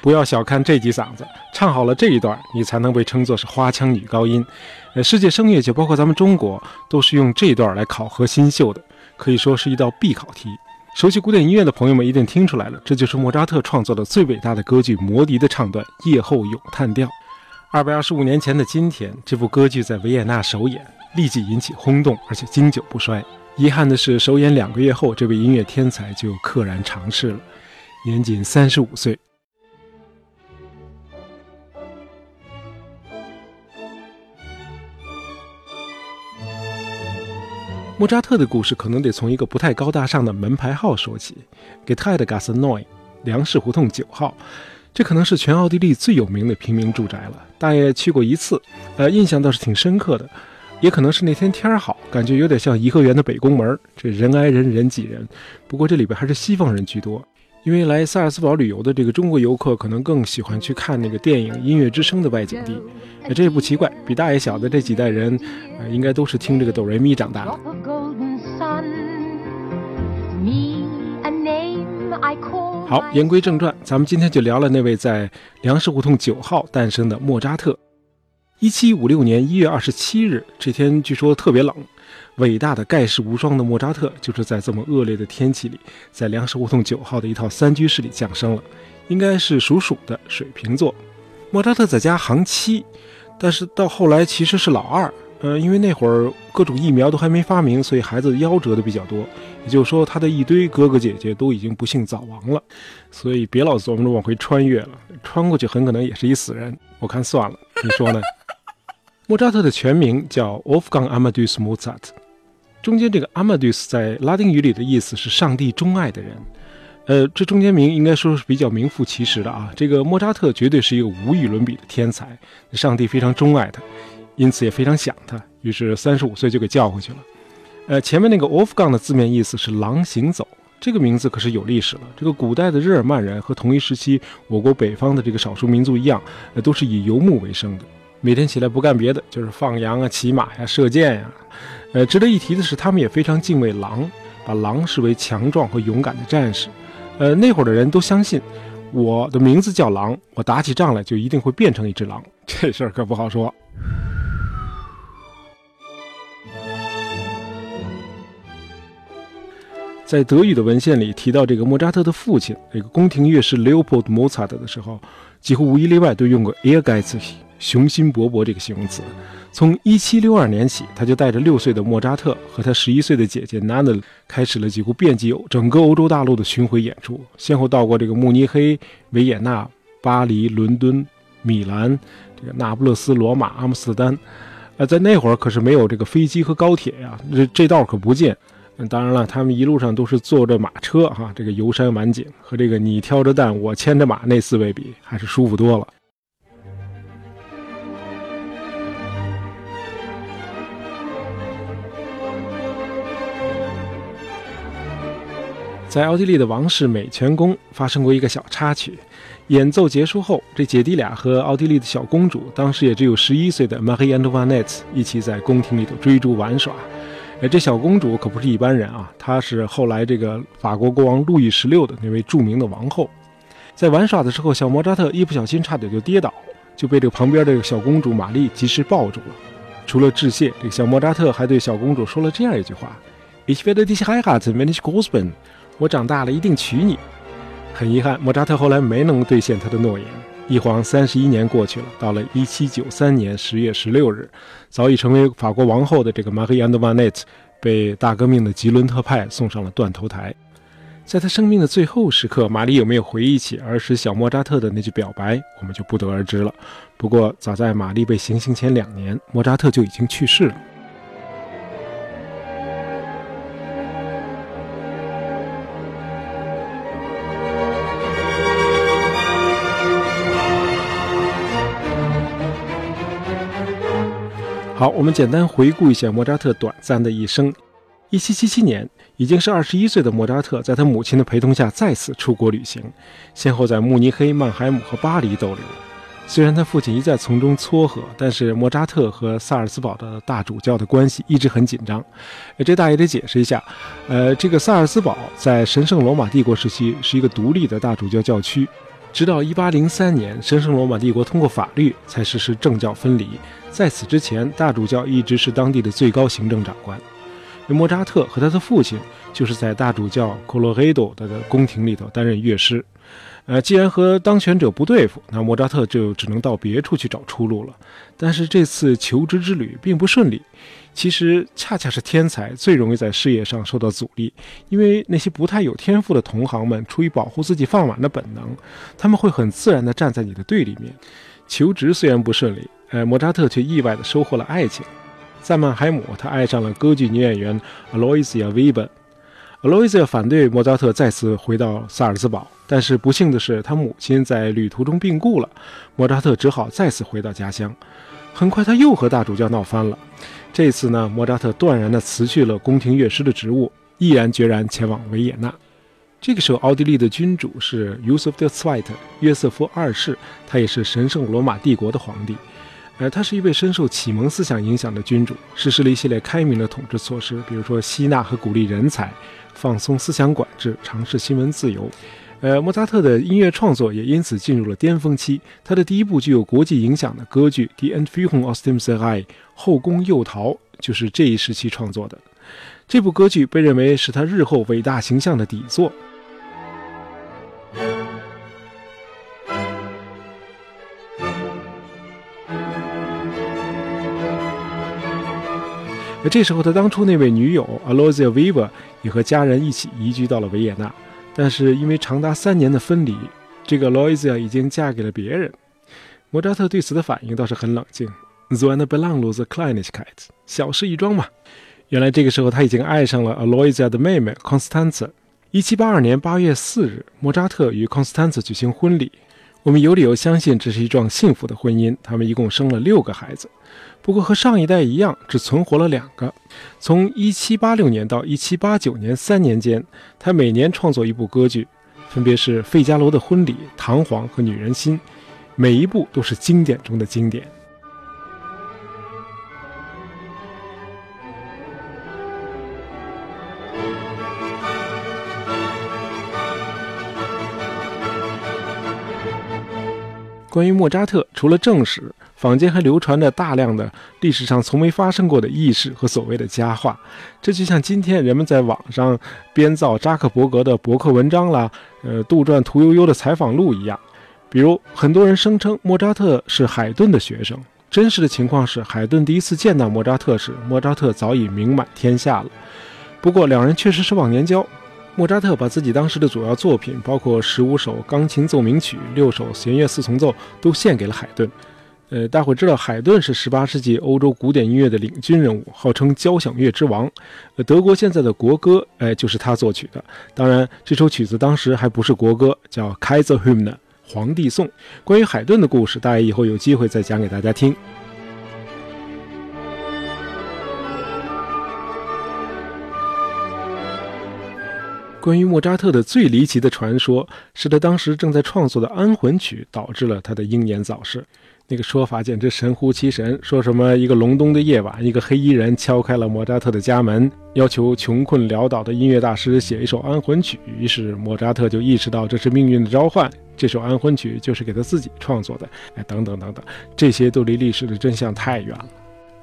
不要小看这几嗓子，唱好了这一段，你才能被称作是花腔女高音。呃，世界声乐界，包括咱们中国，都是用这段来考核新秀的，可以说是一道必考题。熟悉古典音乐的朋友们一定听出来了，这就是莫扎特创作的最伟大的歌剧《魔笛》的唱段《夜后咏叹调》。二百二十五年前的今天，这部歌剧在维也纳首演，立即引起轰动，而且经久不衰。遗憾的是，首演两个月后，这位音乐天才就溘然长逝了，年仅三十五岁。莫扎特的故事可能得从一个不太高大上的门牌号说起，给泰的 Gas Noi，粮食胡同九号。这可能是全奥地利最有名的平民住宅了，大爷去过一次，呃，印象倒是挺深刻的。也可能是那天天儿好，感觉有点像颐和园的北宫门，这人挨人人挤人。不过这里边还是西方人居多，因为来萨尔斯堡旅游的这个中国游客可能更喜欢去看那个电影《音乐之声》的外景地。哎，这也不奇怪，比大爷小的这几代人，呃，应该都是听这个哆来咪长大的。好，言归正传，咱们今天就聊了那位在粮食胡同九号诞生的莫扎特。一七五六年一月二十七日这天，据说特别冷。伟大的盖世无双的莫扎特，就是在这么恶劣的天气里，在粮食胡同九号的一套三居室里降生了，应该是属鼠的水瓶座。莫扎特在家行七，但是到后来其实是老二。呃，因为那会儿各种疫苗都还没发明，所以孩子夭折的比较多。也就是说，他的一堆哥哥姐姐都已经不幸早亡了。所以别老琢磨着往回穿越了，穿过去很可能也是一死人。我看算了，你说呢？莫扎特的全名叫 Wolfgang Amadeus Mozart，中间这个 Amadeus 在拉丁语里的意思是上帝钟爱的人。呃，这中间名应该说是比较名副其实的啊。这个莫扎特绝对是一个无与伦比的天才，上帝非常钟爱他，因此也非常想他，于是三十五岁就给叫回去了。呃，前面那个 Wolfgang 的字面意思是狼行走，这个名字可是有历史了。这个古代的日耳曼人和同一时期我国北方的这个少数民族一样，呃，都是以游牧为生的。每天起来不干别的，就是放羊啊、骑马呀、射箭呀。呃，值得一提的是，他们也非常敬畏狼，把狼视为强壮和勇敢的战士。呃，那会儿的人都相信，我的名字叫狼，我打起仗来就一定会变成一只狼。这事儿可不好说。在德语的文献里提到这个莫扎特的父亲，这个宫廷乐师 Leopold Mozart 的时候，几乎无一例外都用过 Ehrgeizig。雄心勃勃这个形容词，从1762年起，他就带着六岁的莫扎特和他十一岁的姐姐 Nana 开始了几乎遍及整个欧洲大陆的巡回演出，先后到过这个慕尼黑、维也纳、巴黎、伦敦、米兰、这个那不勒斯、罗马、阿姆斯特丹。呃，在那会儿可是没有这个飞机和高铁呀，这这道可不见。当然了，他们一路上都是坐着马车哈，这个游山玩景，和这个你挑着担我牵着马那四位比，还是舒服多了。在奥地利的王室美泉宫发生过一个小插曲。演奏结束后，这姐弟俩和奥地利的小公主，当时也只有十一岁的 Marie Antoinette 一起在宫廷里头追逐玩耍。哎，这小公主可不是一般人啊，她是后来这个法国国王路易十六的那位著名的王后。在玩耍的时候，小莫扎特一不小心差点就跌倒，就被这个旁边这个小公主玛丽及时抱住了。除了致谢，这个小莫扎特还对小公主说了这样一句话：“Ich werde dich heiraten, wenn ich groß bin。”我长大了一定娶你。很遗憾，莫扎特后来没能兑现他的诺言。一晃三十一年过去了，到了一七九三年十月十六日，早已成为法国王后的这个玛丽安德瓦内特，被大革命的吉伦特派送上了断头台。在他生命的最后时刻，玛丽有没有回忆起儿时小莫扎特的那句表白，我们就不得而知了。不过，早在玛丽被行刑前两年，莫扎特就已经去世了。好，我们简单回顾一下莫扎特短暂的一生。一七七七年，已经是二十一岁的莫扎特，在他母亲的陪同下再次出国旅行，先后在慕尼黑、曼海姆和巴黎逗留。虽然他父亲一再从中撮合，但是莫扎特和萨尔茨堡的大主教的关系一直很紧张。这大爷得解释一下，呃，这个萨尔茨堡在神圣罗马帝国时期是一个独立的大主教教区，直到1803年，神圣罗马帝国通过法律才实施政教分离。在此之前，大主教一直是当地的最高行政长官。莫扎特和他的父亲就是在大主教科洛黑多的宫廷里头担任乐师。呃，既然和当权者不对付，那莫扎特就只能到别处去找出路了。但是这次求职之旅并不顺利。其实，恰恰是天才最容易在事业上受到阻力，因为那些不太有天赋的同行们，出于保护自己饭碗的本能，他们会很自然地站在你的对立面。求职虽然不顺利，呃，莫扎特却意外地收获了爱情。在曼海姆，他爱上了歌剧女演员 Aloysia Weber。Aloysia 反对莫扎特再次回到萨尔茨堡，但是不幸的是，他母亲在旅途中病故了，莫扎特只好再次回到家乡。很快，他又和大主教闹翻了。这次呢，莫扎特断然地辞去了宫廷乐师的职务，毅然决然前往维也纳。这个时候，奥地利的君主是 Yusuf II 约瑟夫二世，他也是神圣罗马帝国的皇帝。呃，他是一位深受启蒙思想影响的君主，实施了一系列开明的统治措施，比如说吸纳和鼓励人才，放松思想管制，尝试新闻自由。呃，莫扎特的音乐创作也因此进入了巅峰期。他的第一部具有国际影响的歌剧《Die Entführung aus dem Serail》后宫诱逃就是这一时期创作的。这部歌剧被认为是他日后伟大形象的底座。这时候，他当初那位女友 Aloysia Weber 也和家人一起移居到了维也纳。但是因为长达三年的分离，这个 Loisa 已经嫁给了别人。莫扎特对此的反应倒是很冷静 z o n a belongs Kleinigkeit，小事一桩嘛。原来这个时候他已经爱上了 Aloysia 的妹妹 Constanze。一七八二年八月四日，莫扎特与 Constanze 举行婚礼。我们有理由相信这是一桩幸福的婚姻。他们一共生了六个孩子。不过和上一代一样，只存活了两个。从1786年到1789年三年间，他每年创作一部歌剧，分别是《费加罗的婚礼》《唐璜》和《女人心》，每一部都是经典中的经典。关于莫扎特，除了正史。坊间还流传着大量的历史上从没发生过的轶事和所谓的佳话，这就像今天人们在网上编造扎克伯格的博客文章啦，呃，杜撰屠呦呦的采访录一样。比如，很多人声称莫扎特是海顿的学生，真实的情况是，海顿第一次见到莫扎特时，莫扎特早已名满天下了。不过，两人确实是忘年交。莫扎特把自己当时的主要作品，包括十五首钢琴奏鸣曲、六首弦乐四重奏，都献给了海顿。呃，大伙知道海顿是18世纪欧洲古典音乐的领军人物，号称交响乐之王。呃，德国现在的国歌，哎，就是他作曲的。当然，这首曲子当时还不是国歌，叫《Kaiser Hymn》皇帝颂。关于海顿的故事，大家以后有机会再讲给大家听。关于莫扎特的最离奇的传说，是他当时正在创作的安魂曲导致了他的英年早逝。那个说法简直神乎其神，说什么一个隆冬的夜晚，一个黑衣人敲开了莫扎特的家门，要求穷困潦倒的音乐大师写一首安魂曲。于是莫扎特就意识到这是命运的召唤，这首安魂曲就是给他自己创作的。哎，等等等等，这些都离历史的真相太远了。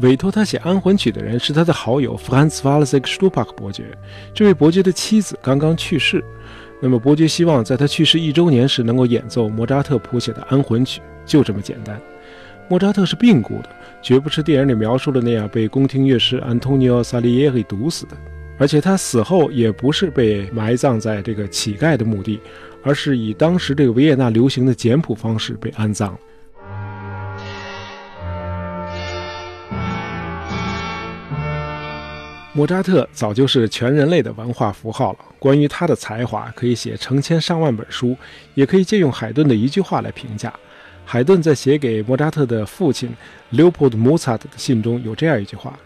委托他写安魂曲的人是他的好友 Franz Walsek Stupak 伯爵。这位伯爵的妻子刚刚去世，那么伯爵希望在他去世一周年时能够演奏莫扎特谱写的安魂曲，就这么简单。莫扎特是病故的，绝不是电影里描述的那样被宫廷乐师 Antonio Salieri 毒死的。而且他死后也不是被埋葬在这个乞丐的墓地，而是以当时这个维也纳流行的简朴方式被安葬。莫扎特早就是全人类的文化符号了。关于他的才华，可以写成千上万本书，也可以借用海顿的一句话来评价。海顿在写给莫扎特的父亲 Leopold Mozart 的信中有这样一句话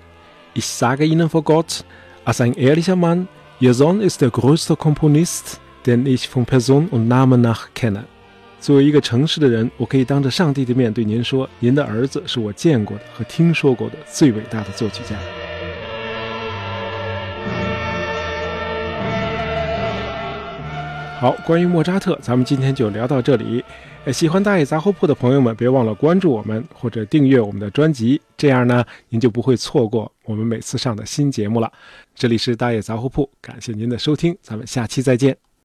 ：“Ich sage Ihnen vor Gott, als ein ehrlicher Mann, Ihr Sohn ist der größte Komponist, den ich von Person und Namen nach kenne。”作为一个诚实的人，我可以当着上帝的面对您说，您的儿子是我见过的和听说过的最伟大的作曲家。好，关于莫扎特，咱们今天就聊到这里。喜欢大野杂货铺的朋友们，别忘了关注我们或者订阅我们的专辑，这样呢，您就不会错过我们每次上的新节目了。这里是大野杂货铺，感谢您的收听，咱们下期再见。